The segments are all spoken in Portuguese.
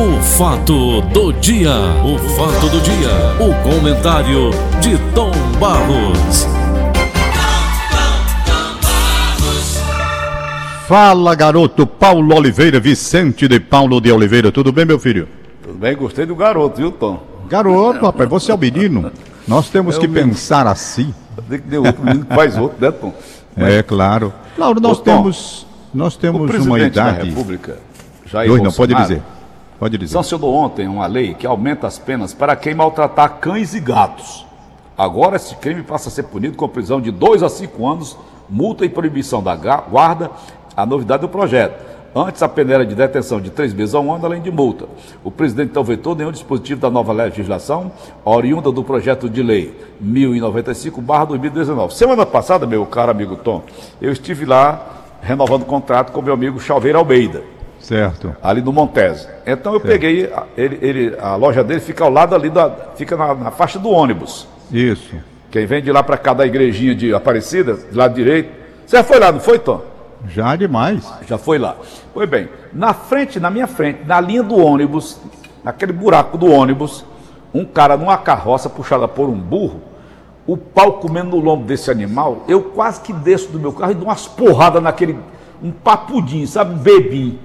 O fato do dia, o fato do dia, o comentário de Tom Barros. Fala, garoto Paulo Oliveira, Vicente de Paulo de Oliveira. Tudo bem, meu filho? Tudo bem, gostei do garoto, viu, Tom? Garoto, rapaz, você é o menino. Nós temos É que menino. pensar assim. Tem que ter outro menino que faz outro, né, Tom? É claro. Claro, nós Ô, Tom, temos, nós O temos uma presidente da idade. República, Jair Oi, não, pode dizer. Pode dizer. sancionou ontem uma lei que aumenta as penas para quem maltratar cães e gatos. Agora, esse crime passa a ser punido com prisão de 2 a 5 anos, multa e proibição da guarda, a novidade do projeto. Antes, a pena era de detenção de três meses a um ano, além de multa. O presidente não vetou nenhum dispositivo da nova legislação, oriunda do projeto de lei 1095-2019. Semana passada, meu caro amigo Tom, eu estive lá renovando o contrato com meu amigo Chalveiro Almeida Certo. ali no Montese. Então eu peguei, a- ele, ele- a loja dele fica ao lado ali da, fica na, na faixa do ônibus. Isso. Quem vem de lá para cá da igrejinha de Aparecida, do lado direito. Você já foi lá, não foi, Tom? Já demais. Já foi lá. Pois bem, na frente, na minha frente, na linha do ônibus, naquele buraco do ônibus, um cara numa carroça puxada por um burro, o pau comendo no lombo desse animal, eu quase que desço do meu carro e dou umas porradas naquele, um papudinho, sabe, um bebinho,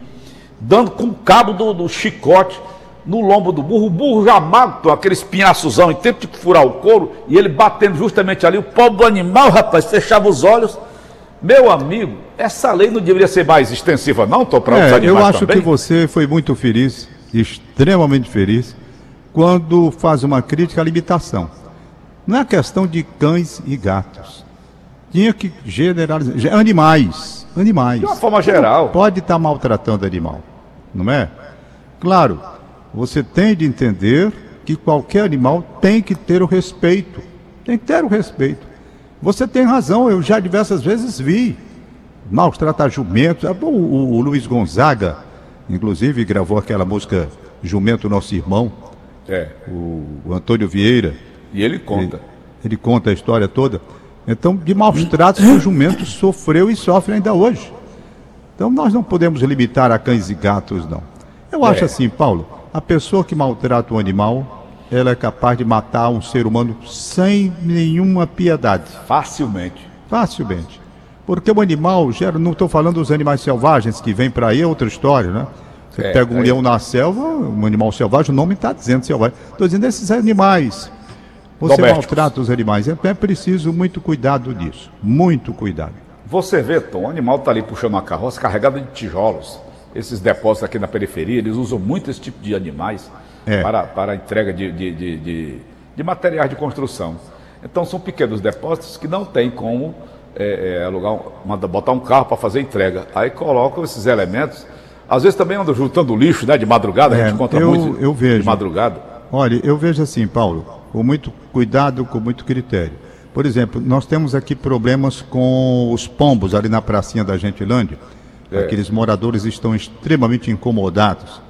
dando com o cabo do, do chicote no lombo do burro, o burro já magro, Tom, aquele espinhaçozão, em tempo de furar o couro, e ele batendo justamente ali, o pobre do animal, rapaz, fechava os olhos, meu amigo, essa lei não deveria ser mais extensiva, não, Tom, para É, animais eu acho também? que você foi muito feliz, extremamente feliz, quando faz uma crítica à limitação. Não é questão de cães e gatos. Tinha que generalizar. ge- Animais. Animais. De uma forma geral. Pode estar maltratando animal, não é? Claro, você tem de entender que qualquer animal tem que ter o respeito. Tem que ter o respeito. Você tem razão, eu já diversas vezes vi maus tratar jumentos. O, o- o Luiz Gonzaga, inclusive, gravou aquela música Jumento Nosso Irmão, É, o, o Antônio Vieira. e ele conta. Ele conta a história toda. Então, de maus tratos que o jumento sofreu e sofre ainda hoje. Então, nós não podemos limitar a cães e gatos, não. Eu acho É. assim, Paulo, a pessoa que maltrata um animal, ela é capaz de matar um ser humano sem nenhuma piedade, Facilmente. facilmente. Porque o animal gera, não estou falando dos animais selvagens que vêm para aí, é outra história, né? Você É, pega um aí- leão na selva, um animal selvagem, o nome está dizendo selvagem. Estou dizendo esses animais. Você Domésticos. maltrata os animais. Então é preciso muito cuidado nisso. Muito cuidado. Você vê, Tom, o animal está ali puxando uma carroça carregada de tijolos. Esses depósitos aqui na periferia, eles usam muito esse tipo de animais É. para, para a entrega de, de, de, de- de materiais de construção. Então são pequenos depósitos que não tem como é, é, alugar, manda botar um carro para fazer entrega. Aí colocam esses elementos. Às vezes também andam juntando lixo, né? De madrugada, a É, gente encontra eu- muito eu vejo. de madrugada. Olha, eu vejo assim, Paulo, com muito cuidado, com muito critério. Por exemplo, nós temos aqui problemas com os pombos ali na pracinha da Gentilândia. É. Aqueles moradores estão extremamente incomodados.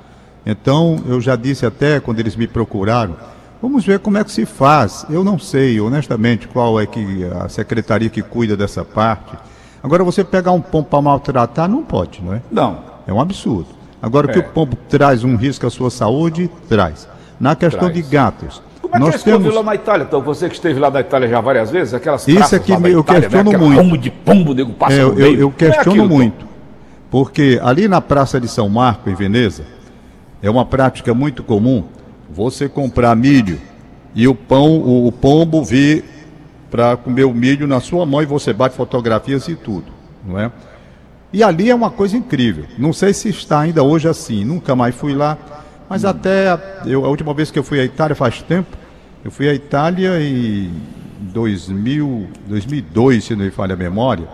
Então, eu já disse até quando eles me procuraram, vamos ver como é que se faz. Eu não sei, honestamente, qual é que a secretaria que cuida dessa parte. Agora, você pegar um pombo para maltratar, não pode, não é? Não. É um absurdo. Agora, que É. o pombo traz um risco à sua saúde, traz. Na questão Traz. de gatos, Como é que nós é isso que eu temos. lá na Itália, então? Você que esteve lá na Itália já várias vezes, aquelas Isso é que me- eu Itália, questiono né? Muito. Pombo de pombo, nego passa É, eu, meio. eu Como é questiono aquilo, Tom? muito. Porque ali na Praça de São Marco, em Veneza, é uma prática muito comum você comprar milho e o pão, o, o pombo vir para comer o milho na sua mão e você bate fotografias e tudo, não é? E ali é uma coisa incrível. Não sei se está ainda hoje assim. Nunca mais fui lá. Mas até a, eu, a última vez que eu fui à Itália faz tempo, eu fui à Itália em 2000, 2002, se não me falha a memória,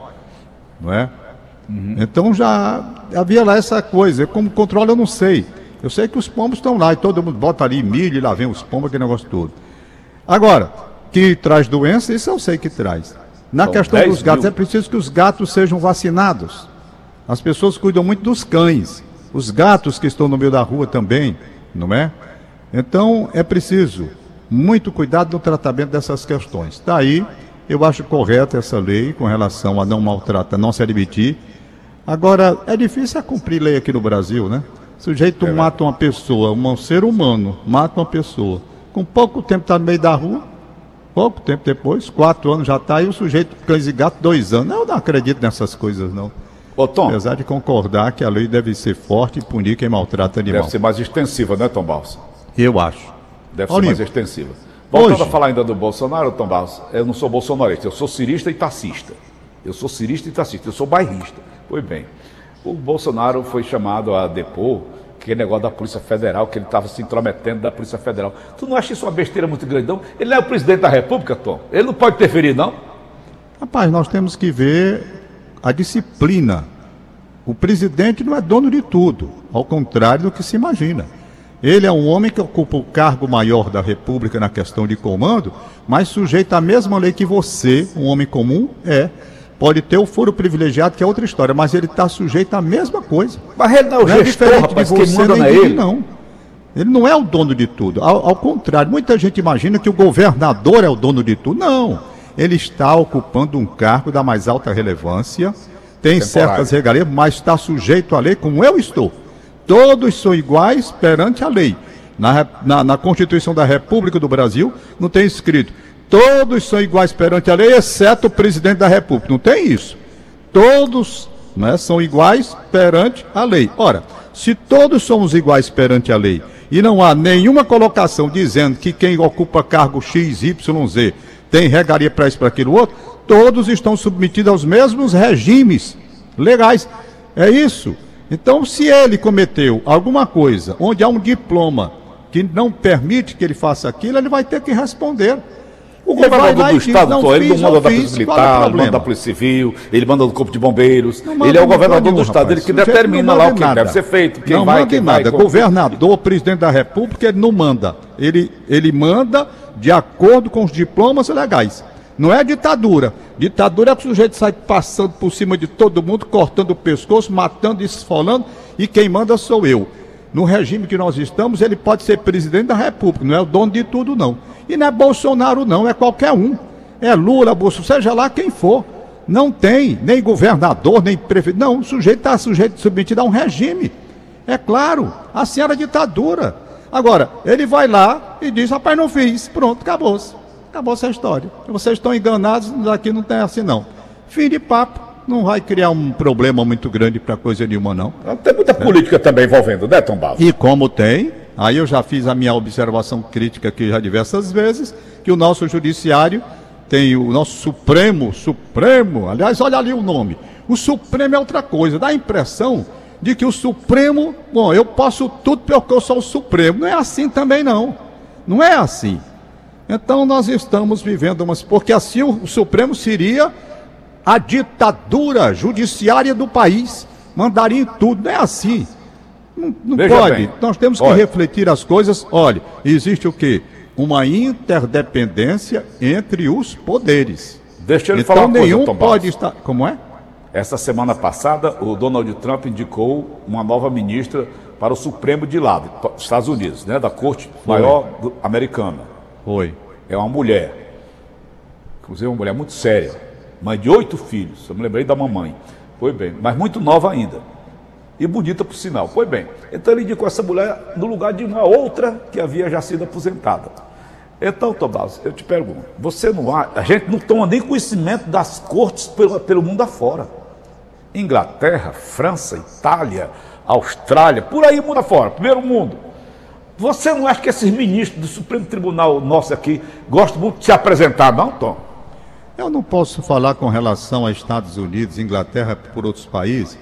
não é? Então já havia lá essa coisa. Como controla, eu não sei. Eu sei que os pombos estão lá e todo mundo bota ali milho e lá vem os pombos, aquele negócio todo. Agora, que traz doença, isso eu sei que traz. Na questão 10 dos gatos, mil. é preciso que os gatos sejam vacinados. As pessoas cuidam muito dos cães, os gatos que estão no meio da rua também, não é? Então é preciso muito cuidado no tratamento dessas questões. Daí eu acho correta essa lei com relação a não maltratar, não se admitir. Agora, é difícil é cumprir lei aqui no Brasil, né? O sujeito é mata uma pessoa, um ser humano, mata uma pessoa. Com pouco tempo está no meio da rua, pouco tempo depois, quatro anos já está, aí o sujeito, cães e gato, dois anos. Eu não acredito nessas coisas, não. Ô, Tom. Apesar de concordar que a lei deve ser forte e punir quem maltrata animal. Deve ser mais extensiva, né, Tom Balsa? Eu acho. Deve ser mais extensiva. Voltando Hoje... a falar ainda do Bolsonaro, Tom Balsa, eu não sou bolsonarista, eu sou cirista e taxista. Eu sou cirista e taxista, eu sou bairrista. Pois bem, o Bolsonaro foi chamado a depor aquele negócio da Polícia Federal, que ele estava se intrometendo da Polícia Federal. Tu não acha isso uma besteira muito grande, não? Ele é o presidente da República, Tom. Ele não pode interferir, não? Rapaz, nós temos que ver a disciplina. O presidente não é dono de tudo, ao contrário do que se imagina. Ele é um homem que ocupa o cargo maior da República na questão de comando, mas sujeito à mesma lei que você, um homem comum, é. Pode ter o foro privilegiado, que é outra história, mas ele está sujeito à mesma coisa. Mas ele não é não é gestor, rapaz, de você, nem é ele. não. Ele não é o dono de tudo. Ao, ao, contrário, muita gente imagina que o governador é o dono de tudo. Não. Ele está ocupando um cargo da mais alta relevância, tem Temporário. certas regalias, mas está sujeito à lei, como eu estou. Todos são iguais perante a lei. Na, na, na Constituição da República do Brasil não tem escrito todos são iguais perante a lei, exceto o presidente da República. Não tem isso. Todos né, são iguais perante a lei. Ora, se todos somos iguais perante a lei e não há nenhuma colocação dizendo que quem ocupa cargo X, Y, Z tem regaria para isso, para aquilo outro, todos estão submetidos aos mesmos regimes legais. É isso. Então, se ele cometeu alguma coisa onde há um diploma que não permite que ele faça aquilo, ele vai ter que responder. O governador do Estado, diz, ele não manda da Polícia Militar, não manda da Polícia Civil, ele manda do Corpo de Bombeiros. Ele é o governador do Estado, ele que determina lá o que deve ser feito, quem não vai, quem nada. vai. Governador, presidente da República, ele não manda. Ele, ele manda de acordo com os diplomas legais. Não é ditadura. Ditadura é que o sujeito sai passando por cima de todo mundo, cortando o pescoço, matando, esfolando, e quem manda sou eu. No regime que nós estamos, ele pode ser presidente da República, não é o dono de tudo, não. E não é Bolsonaro, não, é qualquer um. É Lula, Bolsonaro, seja lá quem for. Não tem nem governador, nem prefeito. Não, o sujeito está sujeito, submetido a um regime. É claro, assim a ditadura. Agora, ele vai lá e diz, rapaz, não fiz. Pronto, acabou-se. Acabou essa história. Vocês estão enganados, aqui não tem assim não. Fim de papo. Não vai criar um problema muito grande para coisa nenhuma, não. Tem muita é. política também envolvendo, né, Tom Barros? E como tem, aí eu já fiz a minha observação crítica aqui já diversas vezes, que o nosso judiciário tem o nosso Supremo, Supremo, aliás, olha ali o nome. O Supremo é outra coisa, dá a impressão de que o Supremo, bom, eu posso tudo porque eu sou o Supremo. Não é assim também, não. Não é assim. Então nós estamos vivendo umas. Porque assim o Supremo seria a ditadura judiciária do país. Mandaria em tudo. Não é assim. Não, não pode. Bem. Nós temos que Olha. refletir as coisas. Olha, existe o quê? Uma interdependência entre os poderes. Deixa eu então, falar uma nenhum coisa, pode estar. Como é? Essa semana passada, o Donald Trump indicou uma nova ministra para o Supremo de lá, dos Estados Unidos, né, da Corte. Maior Americana. Foi. É uma mulher, inclusive uma mulher muito séria, mãe de oito filhos, eu me lembrei da mamãe. Foi bem, mas muito nova ainda. E bonita por sinal. Foi bem. Então ele indicou essa mulher no lugar de uma outra que havia já sido aposentada. Então, Tomás, eu te pergunto, você não há, a gente não toma nem conhecimento das cortes pelo, pelo mundo afora. Inglaterra, França, Itália, Austrália, por aí mundo afora, primeiro mundo. Você não acha que esses ministros do Supremo Tribunal nosso aqui gostam muito de se apresentar, não, Tom? Eu não posso falar com relação a Estados Unidos, Inglaterra, por outros países,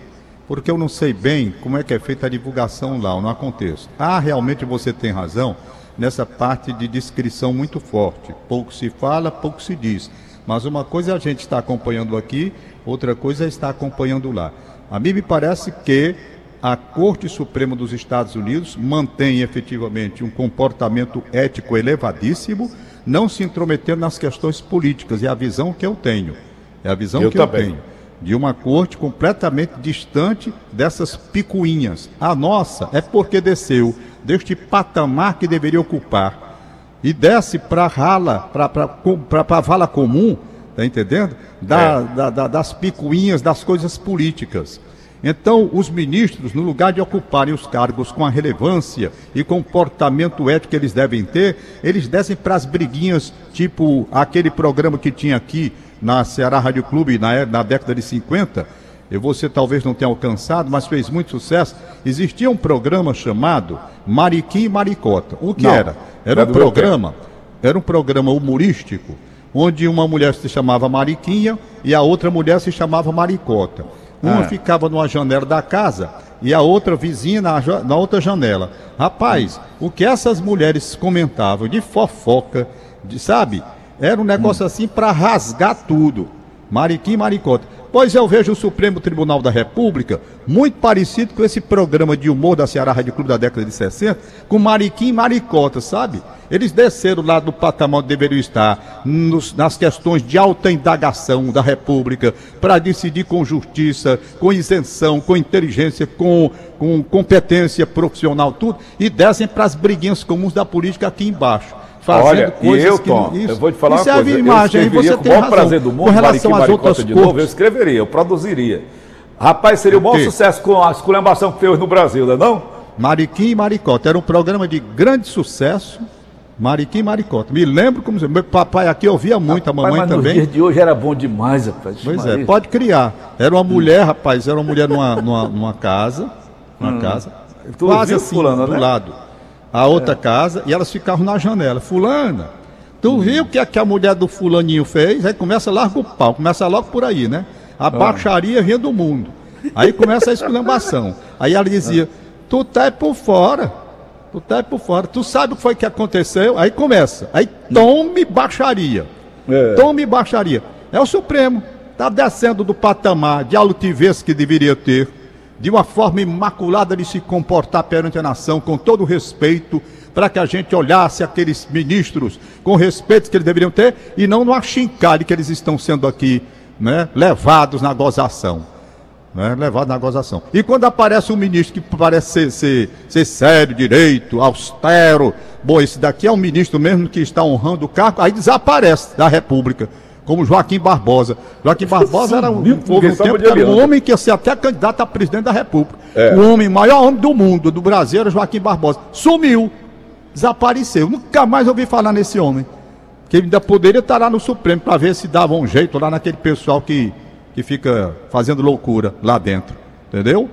porque eu não sei bem como é que é feita a divulgação lá, não há contexto. Ah, realmente você tem razão nessa parte de descrição muito forte. Pouco se fala, pouco se diz. Mas uma coisa é a gente está acompanhando aqui, outra coisa é estar acompanhando lá. A mim me parece que a Corte Suprema dos Estados Unidos mantém efetivamente um comportamento ético elevadíssimo, não se intrometendo nas questões políticas. É a visão que eu tenho. É a visão eu que também. eu tenho. De uma corte completamente distante dessas picuinhas. A nossa é porque desceu deste patamar que deveria ocupar e desce para a rala, para a vala comum, tá entendendo? Da, é. da, da, das picuinhas, das coisas políticas. Então, os ministros, no lugar de ocuparem os cargos com a relevância e comportamento ético que eles devem ter, eles descem para as briguinhas, tipo aquele programa que tinha aqui na Ceará Rádio Clube na, na década de 50. E você talvez não tenha alcançado, mas fez muito sucesso. Existia um programa chamado Mariquim e Maricota. O que Não, era? Era é um programa, era um programa humorístico, onde uma mulher se chamava Mariquinha e a outra mulher se chamava Maricota. Uma Ah. ficava numa janela da casa e a outra vizinha na, na outra janela. Rapaz, o que essas mulheres comentavam de fofoca, de, sabe? Era um negócio assim para rasgar tudo. Mariquim e Maricota. Pois eu vejo o Supremo Tribunal da República muito parecido com esse programa de humor da Ceará Rádio Clube da década de 60, com Mariquim e Maricota, sabe? Eles desceram lá do patamar onde deveriam estar, nos- nas questões de alta indagação da República, para decidir com justiça, com isenção, com inteligência, com, com competência profissional, tudo, e descem para as briguinhas comuns da política aqui embaixo. Fazendo Olha, e coisas eu, que Tom, isso- eu vou te falar isso uma é a coisa. imagem, eu aí você com tem o maior razão. prazer do mundo, com relação às outras de novo, eu escreveria, eu produziria. Rapaz, seria maior quê? sucesso com a esculhambação que fez no Brasil, não é não? Mariquim e Maricota. Era um programa de grande sucesso. Mariquim e Maricota. Me lembro como. Meu papai aqui ouvia muito, a Rapaz, mamãe mas nos também. dias de hoje era bom demais, rapaz. Pois é, pode criar. Era uma mulher, rapaz, era uma mulher numa, numa, numa casa. Numa casa. Hum. Tu quase assim, fulana, do né? lado. A outra casa, e elas ficavam na janela. Fulana, tu Hum. viu o que, é que a mulher do fulaninho fez? Aí começa, larga o pau, começa logo por aí, né? Ah. A baixaria vinha do mundo. Aí começa a esculhambação. Aí ela dizia, tu tá é por fora. Tu tá é por fora. Tu sabe o que foi que aconteceu? Aí começa. Aí tome baixaria. É. Tome baixaria. É o Supremo. Está descendo do patamar de altivez que deveria ter, de uma forma imaculada de se comportar perante a nação, com todo o respeito, para que a gente olhasse aqueles ministros com o respeito que eles deveriam ter e não no achincalhe que eles estão sendo aqui né, levados na gozação. Né, levado na gozação. E quando aparece um ministro que parece ser, ser, ser sério, direito, austero, bom, esse daqui é um ministro mesmo que está honrando o cargo, aí desaparece da República, como Joaquim Barbosa. Joaquim Barbosa era um, houve um tempo que era um homem que ia ser até candidato a presidente da República. É. O homem, maior homem do mundo, do Brasil, era Joaquim Barbosa. Sumiu, desapareceu. Nunca mais ouvi falar nesse homem. Que ainda poderia estar lá no Supremo para ver se dava um jeito lá naquele pessoal que, que fica fazendo loucura lá dentro. Entendeu?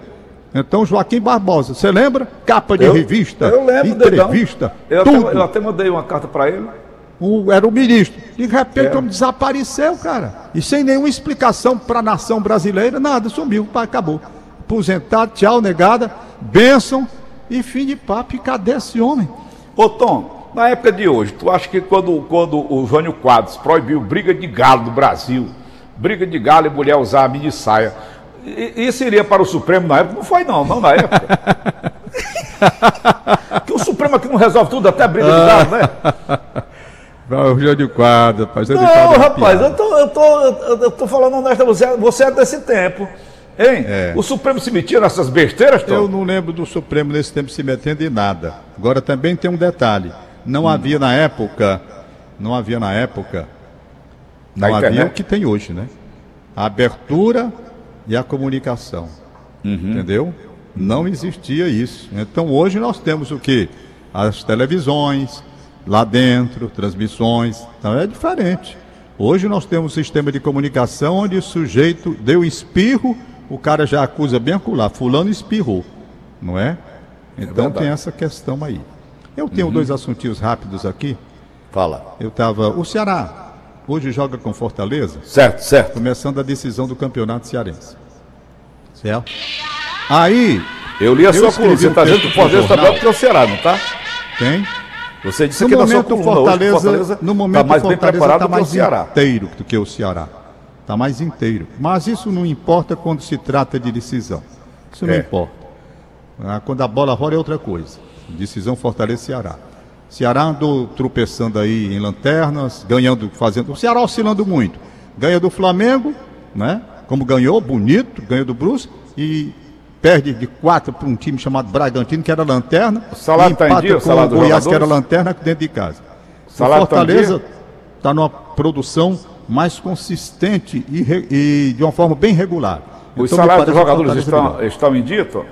Então, Joaquim Barbosa, você lembra? Capa de Eu- revista, eu lembro, entrevista, Eu até, eu até mandei uma carta para ele. O- era o ministro. De repente, É. o homem desapareceu, cara. E sem nenhuma explicação para a nação brasileira, nada, sumiu, acabou. Aposentado, tchau, negada, bênção e fim de papo. E cadê esse homem? Ô Tom, na época de hoje, tu acha que quando, quando o Jânio Quadros proibiu briga de galo no Brasil, briga de galo e mulher usar a mini saia, isso iria para o Supremo na época? Não foi não, não na época. que o Supremo aqui não resolve tudo, até briga de galo, né? O Jânio Quadro, rapaz. Jânio Não, Quadro é rapaz, eu tô, eu, tô, eu, tô falando honesto, você, você é desse tempo. Hein? É. O Supremo se metia nessas besteiras, Tom? Eu não lembro do Supremo nesse tempo se metendo em nada. Agora também tem um detalhe. Não Hum. havia na época, não havia na época, Na não havia internet. o que tem hoje, né? A abertura e a comunicação. Uhum. Entendeu? Não existia isso. Então hoje nós temos o que? As televisões, lá dentro, transmissões. Então é diferente. Hoje nós temos um sistema de comunicação onde o sujeito deu espirro, o cara já acusa bem acolá, fulano espirrou, não é? Então verdade. tem essa questão aí. Eu tenho dois assuntinhos rápidos aqui. Fala. Eu estava. O Ceará hoje joga com Fortaleza Certo, certo. começando a decisão do campeonato cearense. Certo? Aí, Eu li a Eu sua coluna. Você está dizendo que o Fortaleza está melhor que o Ceará, não tá? tem. Você disse No aqui na sua momento, coluna hoje que o Fortaleza, Fortaleza no está momento, mais o bem Fortaleza preparado está do que o mais Ceará. inteiro do que o Ceará. Está mais inteiro. Mas isso não importa quando se trata de decisão. Isso não É. importa. Ah, Quando a bola rola é outra coisa. Decisão Fortaleza Ceará. Ceará andou tropeçando aí em lanternas, ganhando, fazendo. O Ceará oscilando muito. Ganha do Flamengo, né? Como ganhou, bonito, ganhou do Brusque e perde de quatro para um time chamado Bragantino, que era lanterna. O e tá em empata o com o dos Goiás, que era jogadores? lanterna, dentro de casa. O tá Fortaleza está numa produção mais consistente e, re- e de uma forma bem regular. Os Então, salários dos jogadores estão, estão em dia, Tom?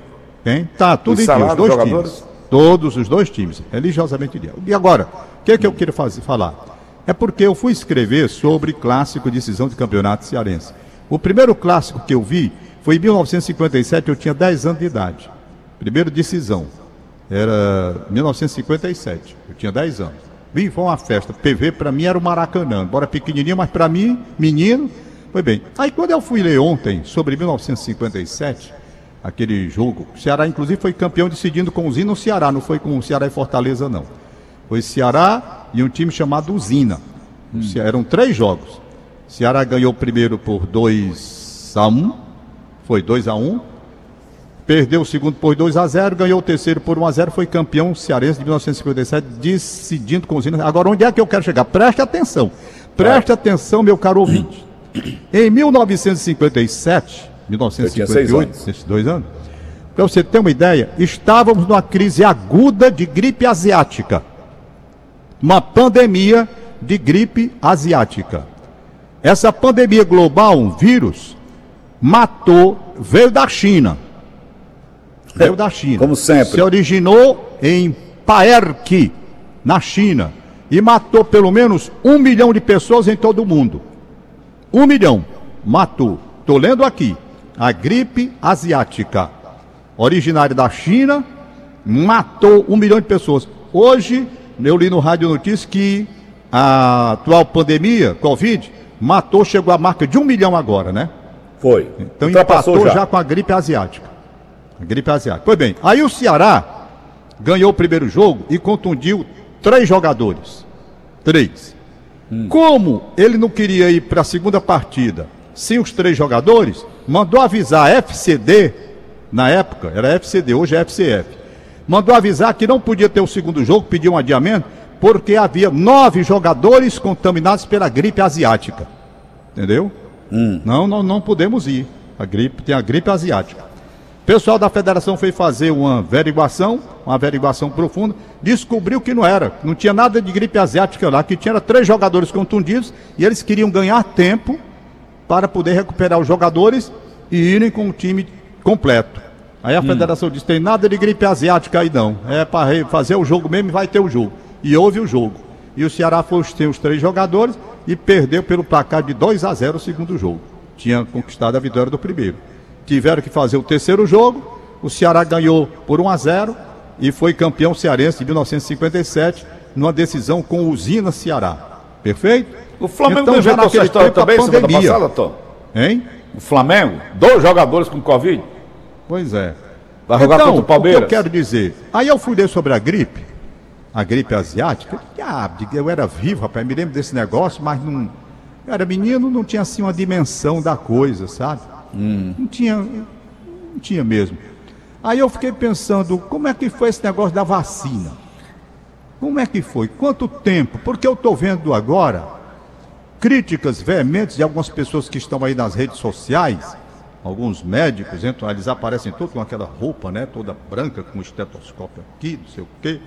Hein? Tá, tudo Os em dia, os dois jogadores? times. Todos os dois times, religiosamente em dia. E agora, o que é que eu queria fazer, falar? É porque eu fui escrever sobre clássico de decisão de campeonato cearense. O primeiro clássico que eu vi foi em 1957, eu tinha 10 anos de idade. Primeiro decisão. Era 1957, eu tinha 10 anos. Vi, foi uma festa. PV para mim era o Maracanã, embora pequenininho, mas para mim, menino, foi bem. Aí quando eu fui ler ontem sobre 1957, aquele jogo, o Ceará inclusive foi campeão decidindo com Usina no Ceará, não foi com o Ceará e Fortaleza não. Foi Ceará e um time chamado. O Ce- Eram três jogos. O Ceará ganhou o primeiro por 2 a 1, foi 2 a 1. Perdeu o segundo por 2 a 0, ganhou o terceiro por 1 a 0, foi campeão cearense de 1957, decidindo com os hinos. Agora, onde é que eu quero chegar? Preste atenção. Preste atenção, meu caro ouvinte. Em 1957, Eu tinha seis 1958, anos. esses dois anos, para você ter uma ideia, estávamos numa crise aguda de gripe asiática. Uma pandemia de gripe asiática. Essa pandemia global, um vírus, matou, veio da China. Veio da China. Como sempre. Se originou em Paerque, na China. E matou pelo menos um milhão de pessoas em todo o mundo. Um milhão. Matou. Estou lendo aqui. A gripe asiática. Originária da China, matou um milhão de pessoas. Hoje, eu li no Rádio Notícias que a atual pandemia, Covid, matou, chegou à marca de um milhão agora, né? Foi. Então Ultrapassou empatou já. com a gripe asiática. A gripe asiática. Pois bem, aí o Ceará ganhou o primeiro jogo e contundiu três jogadores. Três. Como ele não queria ir para a segunda partida sem os três jogadores, mandou avisar a FCD, na época era FCD, hoje é FCF. Mandou avisar que não podia ter o segundo jogo, pediu um adiamento, porque havia nove jogadores contaminados pela gripe asiática. Entendeu? Não, não, não podemos ir. A gripe tem a gripe asiática. O pessoal da federação foi fazer uma averiguação, uma averiguação profunda, descobriu que não era, não tinha nada de gripe asiática lá, que tinha três jogadores contundidos e eles queriam ganhar tempo para poder recuperar os jogadores e irem com o time completo. Aí a federação disse: tem nada de gripe asiática aí não, é para fazer o jogo mesmo e vai ter o jogo. E houve o jogo. E o Ceará foi tem os três jogadores e perdeu pelo placar de 2 a 0 o segundo jogo. Tinha conquistado a vitória do primeiro. Tiveram que fazer o terceiro jogo, o Ceará ganhou por 1 a 0 e foi campeão cearense de 1957 numa decisão com o Usina Ceará. Perfeito? O Flamengo Então, já naquele história tempo, a também semana pandemia. passada, Tom? Hein? O Flamengo, dois jogadores com Covid. Pois é. Vai jogar então, contra o Palmeiras. que eu quero dizer? Aí eu fui ler sobre a gripe, a gripe asiática. Ah, eu era vivo, rapaz, me lembro desse negócio, mas não. Eu era menino, não tinha assim uma dimensão da coisa, sabe? Não tinha. Não tinha mesmo. Aí eu fiquei pensando, como é que foi esse negócio da vacina? Como é que foi? Quanto tempo? Porque eu estou vendo agora críticas veementes de algumas pessoas que estão aí nas redes sociais, alguns médicos, entram, eles aparecem todos com aquela roupa, né, toda branca, com um estetoscópio aqui, não sei o quê.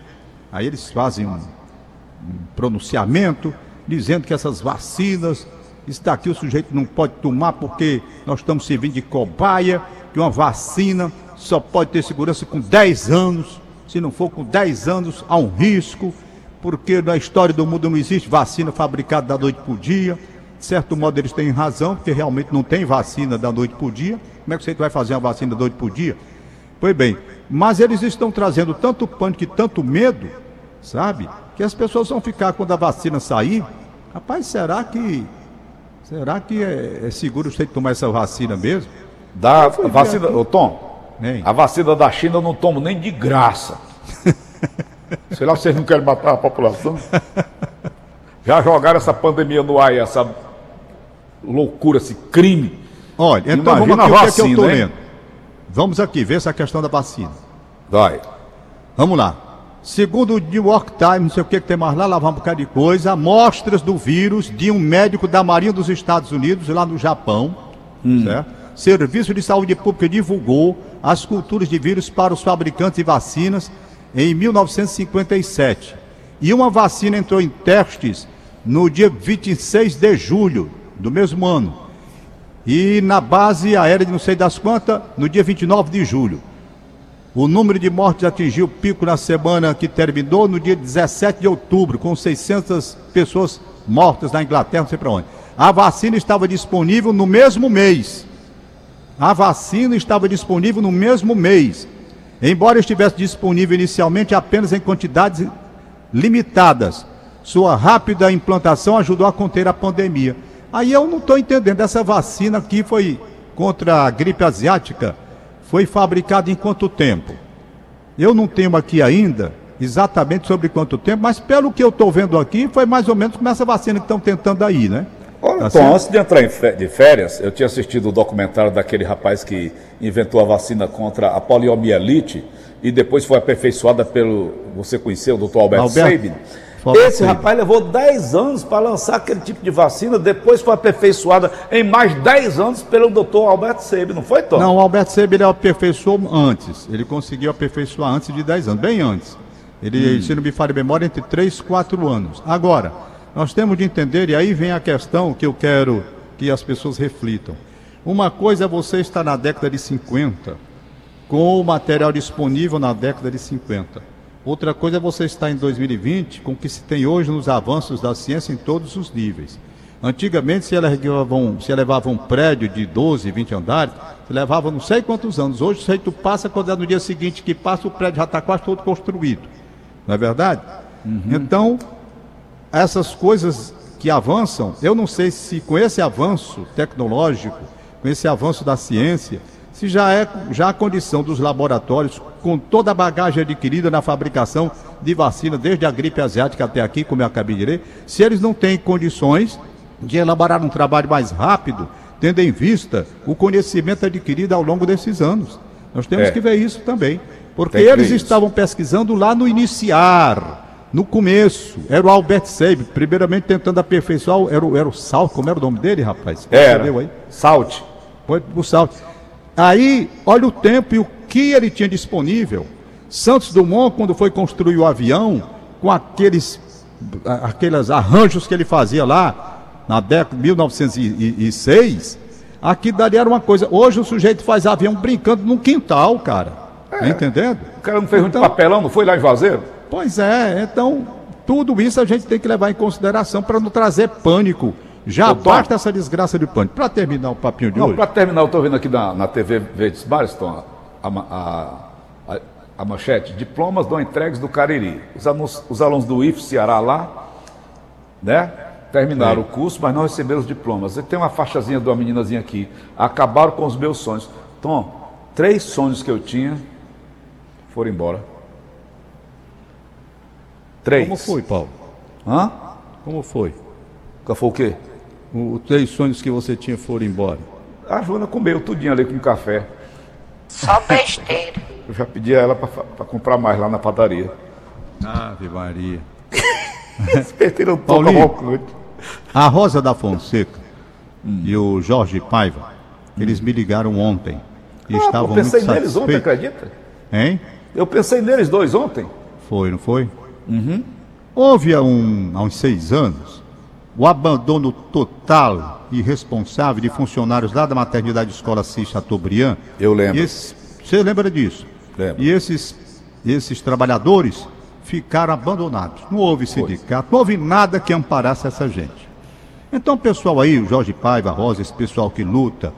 Aí eles fazem um, um pronunciamento dizendo que essas vacinas, está aqui o sujeito não pode tomar porque nós estamos servindo de cobaia, que uma vacina só pode ter segurança com 10 anos. Se não for com 10 anos, há um risco, porque na história do mundo não existe vacina fabricada da noite para o dia. De certo modo, eles têm razão, porque realmente não tem vacina da noite para o dia. Como é que você vai fazer uma vacina da noite para o dia? Pois bem, mas eles estão trazendo tanto pânico e tanto medo, sabe? Que as pessoas vão ficar quando a vacina sair. Rapaz, será que. Será que é, é seguro você tomar essa vacina mesmo? Da vacina, ô Tom, Hein? a vacina da China eu não tomo nem de graça. Sei lá, vocês não querem matar a população? Já jogaram essa pandemia no ar, essa loucura, esse crime. Olha, então vamos Imagina aqui a o que, é que eu vacina, hein? lendo. Vamos aqui ver essa questão da vacina. Vai. Vamos lá. Segundo o New York Times, não sei o que, que tem mais lá, lá vai um bocado de coisa, amostras do vírus de um médico da Marinha dos Estados Unidos, lá no Japão, certo? Serviço de Saúde Pública divulgou as culturas de vírus para os fabricantes de vacinas em 1957. E uma vacina entrou em testes no dia 26 de julho do mesmo ano. E na base aérea de não sei das quantas, no dia 29 de julho. O número de mortes atingiu o pico na semana que terminou no dia 17 de outubro, com 600 pessoas mortas na Inglaterra, não sei para onde. A vacina estava disponível no mesmo mês. A vacina estava disponível no mesmo mês. Embora estivesse disponível inicialmente apenas em quantidades limitadas, sua rápida implantação ajudou a conter a pandemia. Aí eu não estou entendendo, essa vacina aqui foi contra a gripe asiática, foi fabricada em quanto tempo? Eu não tenho aqui ainda exatamente sobre quanto tempo, mas pelo que eu estou vendo aqui, foi mais ou menos como essa vacina que estão tentando aí, né? Olha, tá antes de entrar de férias, eu tinha assistido o documentário daquele rapaz que inventou a vacina contra a poliomielite e depois foi aperfeiçoada pelo, você conheceu, o doutor Alberto Sabin. Esse rapaz levou 10 anos para lançar aquele tipo de vacina, depois foi aperfeiçoada em mais 10 anos pelo doutor Alberto Seib, não foi, Tom? Não, o Alberto Seib ele aperfeiçoou antes. Ele conseguiu aperfeiçoar antes de 10 anos, bem antes. Ele, hum. se não me falha memória, entre 3 e 4 anos. Agora, nós temos de entender, e aí vem a questão que eu quero que as pessoas reflitam. Uma coisa é você estar na década de 50, com o material disponível na década de 50. Outra coisa é você estar em 2020 com o que se tem hoje nos avanços da ciência em todos os níveis. Antigamente, se elevavam, se elevava um prédio de 12, 20 andares, se levava não sei quantos anos. Hoje, se tu passa, quando é no dia seguinte que passa, o prédio já está quase todo construído. Não é verdade? Uhum. Então, essas coisas que avançam, eu não sei se com esse avanço tecnológico, com esse avanço da ciência, se já é já a condição dos laboratórios, com toda a bagagem adquirida na fabricação de vacina, desde a gripe asiática até aqui, como eu acabei de ler, se eles não têm condições de elaborar um trabalho mais rápido, tendo em vista o conhecimento adquirido ao longo desses anos. Nós temos é. que ver isso também. Porque eles estavam pesquisando lá no iniciar, no começo. Era o Albert Seib, primeiramente tentando aperfeiçoar, era o, era o Salt, como era o nome dele, rapaz? Era, aí? Salt. Foi o Salt. Aí, olha o tempo e o que ele tinha disponível. Santos Dumont, quando foi construir o avião, com aqueles, aqueles arranjos que ele fazia lá, na década de 1906, aqui daria uma coisa. Hoje o sujeito faz avião brincando num quintal, cara. É. Entendendo? O cara não fez então, muito papelão, não foi lá em Vazeiro? Pois é, então tudo isso a gente tem que levar em consideração para não trazer pânico já basta essa desgraça de pânico. Para terminar o papinho de não, hoje. Para terminar, eu estou vendo aqui na, na TV Verdes Bariston a, a, a, a, manchete: diplomas não entregues do Cariri. Os alunos, os alunos do IF Ceará lá, né? Terminaram é. o curso, mas não receberam os diplomas. E tem uma faixazinha de uma meninazinha aqui. Acabaram com os meus sonhos. Tom, três sonhos que eu tinha foram embora. Três. Como foi, Paulo? Hã? Como foi? Foi o quê? Os três sonhos que você tinha foram embora? A Joana comeu tudinho ali com café. Só besteira. Eu já pedi a ela para comprar mais lá na padaria. Ave Maria. Esperteiro Paulinho, a Rosa da Fonseca hum. e o Jorge Paiva, hum. eles me ligaram ontem. E ah, estavam eu pensei neles ontem, acredita? Hein? Eu pensei neles dois ontem. Foi, não foi? Uhum. Houve há, um, há uns seis anos o abandono total e irresponsável de funcionários lá da maternidade escola Cis Chateaubriand. Eu lembro. Esse, você lembra disso? Lembro. E esses, esses trabalhadores ficaram abandonados. Não houve sindicato, não houve nada que amparasse essa gente. Então, o pessoal aí, o Jorge Paiva, Rosa, esse pessoal que luta,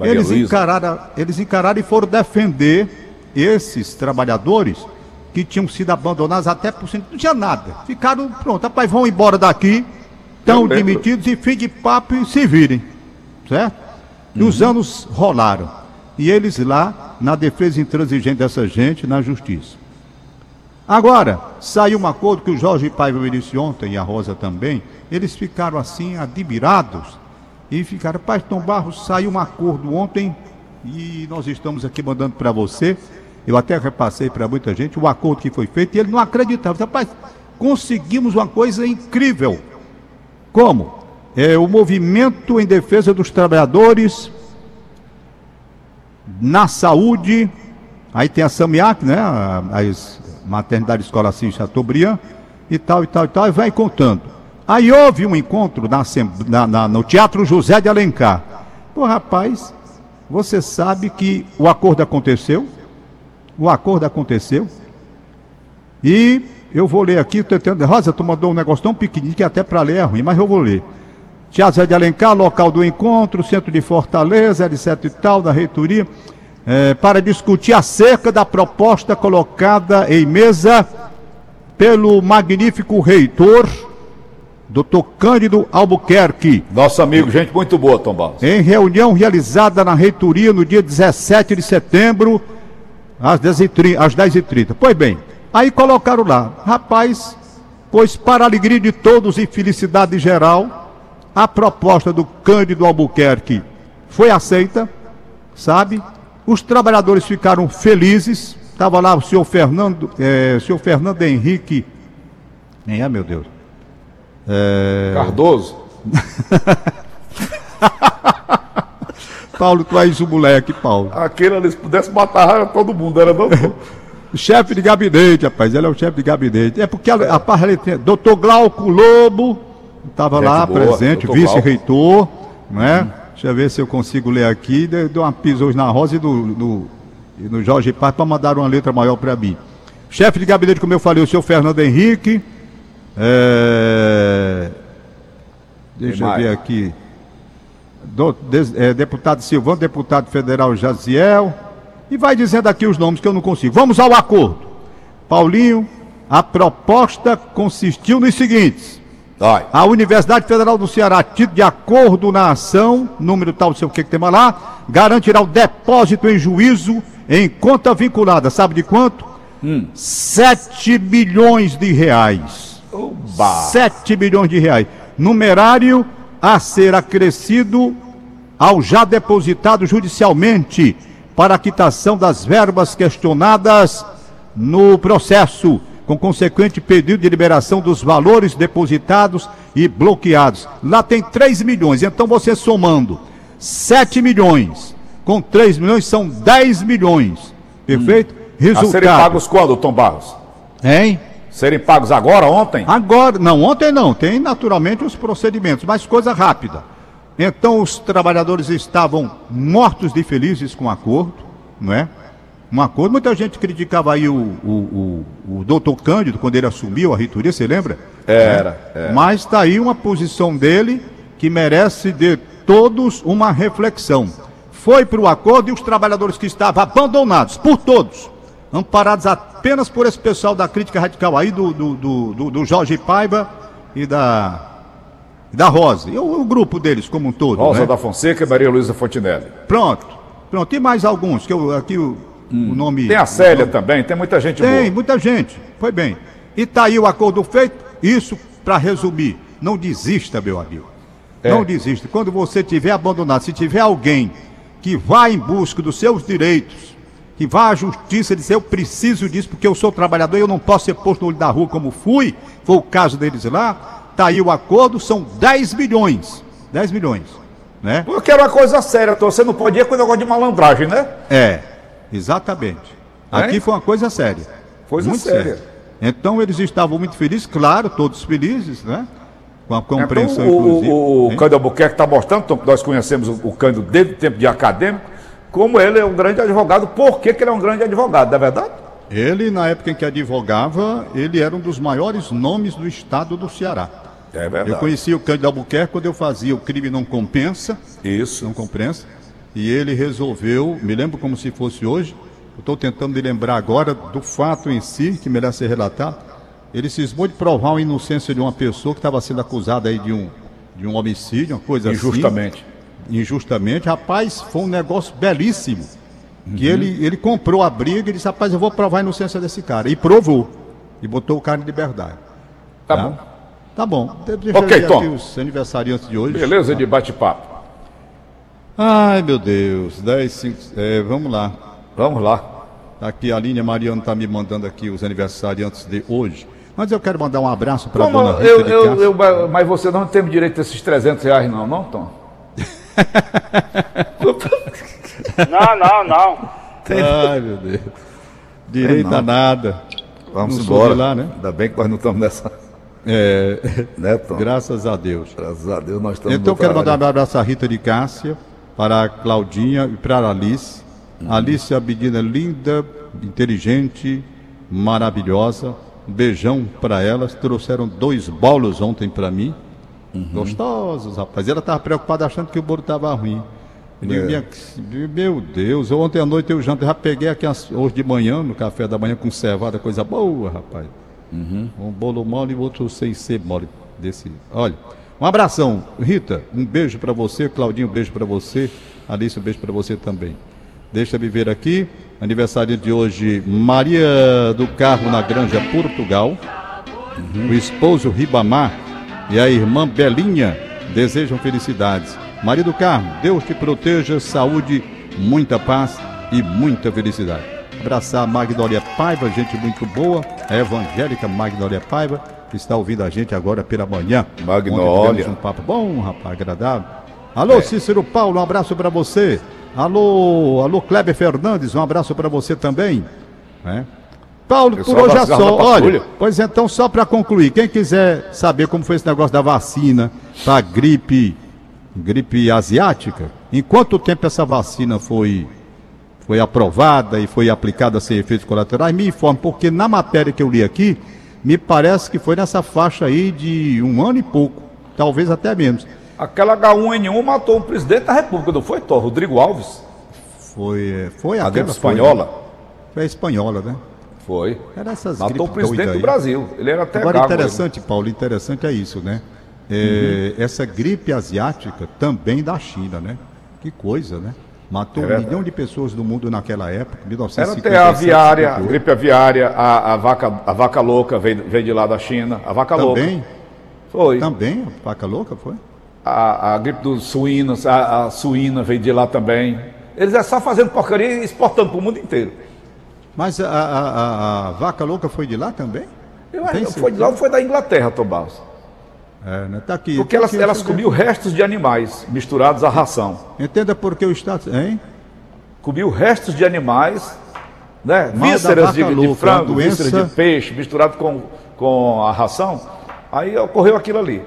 eles encararam, eles encararam e foram defender esses trabalhadores que tinham sido abandonados até por cento. Não tinha nada. Ficaram, pronto, rapaz, vão embora daqui estão demitidos e fim de papo e se virem. Certo? E uhum. os anos rolaram. E eles lá, na defesa intransigente dessa gente, na justiça. Agora, saiu um acordo que o Jorge Paiva me disse ontem, e a Rosa também, eles ficaram assim, admirados, e ficaram, Pastor Barros, saiu um acordo ontem, e nós estamos aqui mandando para você, eu até repassei para muita gente o acordo que foi feito, e ele não acreditava, rapaz, conseguimos uma coisa incrível, como? É o movimento em defesa dos trabalhadores na saúde. Aí tem a SAMIAC, né? As maternidade escola assim Chateaubriand e tal e tal e tal, e vai contando. Aí houve um encontro na, na, na, no Teatro José de Alencar. Pô, rapaz, você sabe que o acordo aconteceu? O acordo aconteceu. E eu vou ler aqui, tentando. Rosa, tu mandou um negócio tão pequenininho que até para ler é ruim, mas eu vou ler. Teatro Zé de Alencar, local do encontro, centro de Fortaleza, etc e tal, da reitoria, eh, para discutir acerca da proposta colocada em mesa pelo magnífico reitor, Dr. Cândido Albuquerque, Nosso amigo, gente muito boa, Tom Barros. em reunião realizada na reitoria no dia 17 de setembro, às 10h30. Às 10h30. Pois bem, aí colocaram lá, rapaz, pois para alegria de todos e felicidade geral, a proposta do Cândido Albuquerque foi aceita, sabe? Os trabalhadores ficaram felizes. Estava lá o senhor Fernando, o senhor Fernando Henrique. Nem é, meu Deus. Cardoso. Paulo, tu és o moleque, Paulo. Aquele ali, se pudesse matar todo mundo, era não? Chefe de gabinete, rapaz. Ele é o chefe de gabinete. É porque a, a parte tem. Doutor Glauco Lobo estava lá boa, presente, vice-reitor, né? Deixa eu ver se eu consigo ler aqui. Dei uma pisa hoje na Rosa e no, no, e no Jorge Paz para mandar uma letra maior para mim. Chefe de gabinete, como eu falei, o senhor Fernando Henrique. É... Deixa eu ver aqui. Do- des- é, deputado Silvano, deputado federal Jaziel. E vai dizendo aqui os nomes que eu não consigo. Vamos ao acordo. Paulinho, a proposta consistiu nos seguintes. A Universidade Federal do Ceará, tido de acordo na ação, número tal, não sei o que que tem mais lá, garantirá o depósito em juízo em conta vinculada. Sabe de quanto? 7 milhões de reais. Oba. 7 milhões de reais. Numerário a ser acrescido ao já depositado judicialmente para a quitação das verbas questionadas no processo, com consequente pedido de liberação dos valores depositados e bloqueados. Lá tem 3 milhões, então você somando 7 milhões com 3 milhões são 10 milhões. Perfeito? A serem Resultado. pagos quando, Tom Barros? Hein? Serem pagos agora, ontem? Agora, não, ontem não, tem naturalmente os procedimentos, mas coisa rápida. Então os trabalhadores estavam mortos de felizes com o acordo, não é? Um acordo, muita gente criticava aí o, o, o, o doutor Cândido quando ele assumiu a reitoria, você lembra? Era, É. Mas está aí uma posição dele que merece de todos uma reflexão. Foi para o acordo e os trabalhadores que estavam abandonados por todos, amparados apenas por esse pessoal da crítica radical aí, do, do, do, do- Jorge Paiva e da, da Rosa. E o, o grupo deles como um todo. Rosa né? da Fonseca e Maria Luísa Fontinelli. Pronto, pronto. E mais alguns, que eu, aqui o, o nome. Hum. Tem a Célia também, tem muita gente Tem, boa. muita gente. Foi bem. E tá aí o acordo feito. Isso, para resumir, não desista, meu amigo. É. Não desista. Quando você tiver abandonado, se tiver alguém que vá em busca dos seus direitos, que vá à justiça e dizer eu preciso disso porque eu sou trabalhador e eu não posso ser posto no olho da rua como fui, foi o caso deles lá, tá aí o acordo, são 10 milhões. 10 milhões. Né? Porque era uma coisa séria, Tom. Você não podia com o negócio de malandragem, né? É, exatamente. Aqui É? foi uma coisa séria. Coisa muito séria. Então eles estavam muito felizes, claro, todos felizes, né? Com a compreensão, então, o, inclusive. o, o? Cândido Albuquerque está mostrando, nós conhecemos o, o Cândido desde o tempo de acadêmico, como ele é um grande advogado. Por que, que ele é um grande advogado, não é verdade? Ele, na época em que advogava, ele era um dos maiores nomes do estado do Ceará. É Eu verdade. conheci o Cândido Albuquerque quando eu fazia o crime não compensa, Isso. não compensa, e ele resolveu, me lembro como se fosse hoje, eu estou tentando me lembrar agora do fato em si, que merece ser relatado. Ele cismou de provar a inocência de uma pessoa que estava sendo acusada aí de um, de um homicídio, uma coisa Injustamente. assim. Injustamente. Rapaz, foi um negócio belíssimo. Que ele, ele comprou a briga e disse, rapaz, eu vou provar a inocência desse cara. E provou. E botou o cara em liberdade. Tá bom. Tá bom. De- Deixa Ok, eu ver Tom. aqui os aniversariantes de hoje. Beleza de bate-papo. Ai, meu Deus. 10, 5, é, vamos lá. Vamos lá. Aqui a Aline Mariano está me mandando aqui os aniversariantes de hoje. Mas eu quero mandar um abraço para a dona Rita eu, de eu, Castro. eu- mas você não tem direito a esses 300 reais, não, não, Tom? Não, não, não. Ai, meu Deus. Direito não. a nada. Vamos Não embora. lá, né? Ainda bem que nós não estamos nessa. É, Né, Tom? graças a Deus. Graças a Deus nós estamos Então eu quero mandar um abraço à Rita de Cássia, para a Claudinha e para a Alice. Alice é uma menina linda, inteligente, maravilhosa. Um beijão para elas. Trouxeram dois bolos ontem para mim. Gostosos, rapaz. Ela estava preocupada achando que o bolo estava ruim. Eu digo, minha- Meu Deus, eu ontem à noite eu janto, já peguei aqui as- hoje de manhã, no café da manhã, com cevada, coisa boa, rapaz. Um bolo mole e outro sem ser mole. Desse. Olha, um abração. Rita, um beijo para você. Claudinho, um beijo para você. Alice, um beijo para você também. Deixa eu ver aqui. Aniversário de hoje, Maria do Carmo na Granja, Portugal. O esposo Ribamar e a irmã Belinha desejam felicidades. Maria do Carmo, Deus te proteja, saúde, muita paz e muita felicidade. Abraçar a Magnolia Paiva, gente muito boa, a evangélica Magnolia Paiva, que está ouvindo a gente agora pela manhã. Tivemos um papo bom, rapaz, agradável. Alô, Cícero Paulo, um abraço para você. Alô, alô, Kleber Fernandes, um abraço para você também. né? Paulo, por hoje é só. Olha, pois então, só para concluir, quem quiser saber como foi esse negócio da vacina para gripe, gripe asiática, em quanto tempo essa vacina foi foi aprovada e foi aplicada sem efeitos colaterais, me informe, porque na matéria que eu li aqui, me parece que foi nessa faixa aí de um ano e pouco, talvez até menos. Aquela H1N1 matou o presidente da República, não foi, Thor? Rodrigo Alves? Foi, é, foi A gripe foi, espanhola? né? Foi a espanhola, né? Foi. Era essas Matou o presidente do. Brasil. Ele era até Agora, gago, interessante, Paulo, interessante é isso, né? É, Essa gripe asiática também da China, né? Que coisa, né? Matou É um milhão de pessoas no mundo naquela época, Era 1957. até a aviária, a 58. gripe aviária, a, a vaca, a vaca louca veio, veio de lá da China. A vaca Também, louca. Foi. também, a vaca louca foi? A, a gripe dos suínos, a, a suína veio de lá também. Eles é só fazendo porcaria e exportando para o mundo inteiro. Mas a, a- a- vaca louca foi de lá também? Eu acho que foi de lá, foi da Inglaterra, Tomás. É, né? Tá aqui. Porque tá elas, aqui, elas ver. comiam restos de animais misturados à ração. Entenda por que o Estado. Hein? Comiam restos de animais, né? Mal vísceras de, vaca de louca, frango, doença- vísceras de peixe, misturado com, com a ração. Aí ocorreu aquilo ali.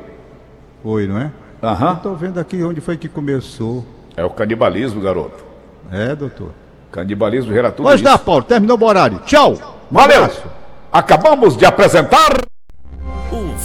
Foi, não é? Aham. Estou vendo aqui onde foi que começou. É o canibalismo, garoto. É, doutor. Canibalismo gera tudo Pois isso. dá, Paulo. Terminou o horário. Tchau. Um Valeu! abraço. Acabamos de apresentar.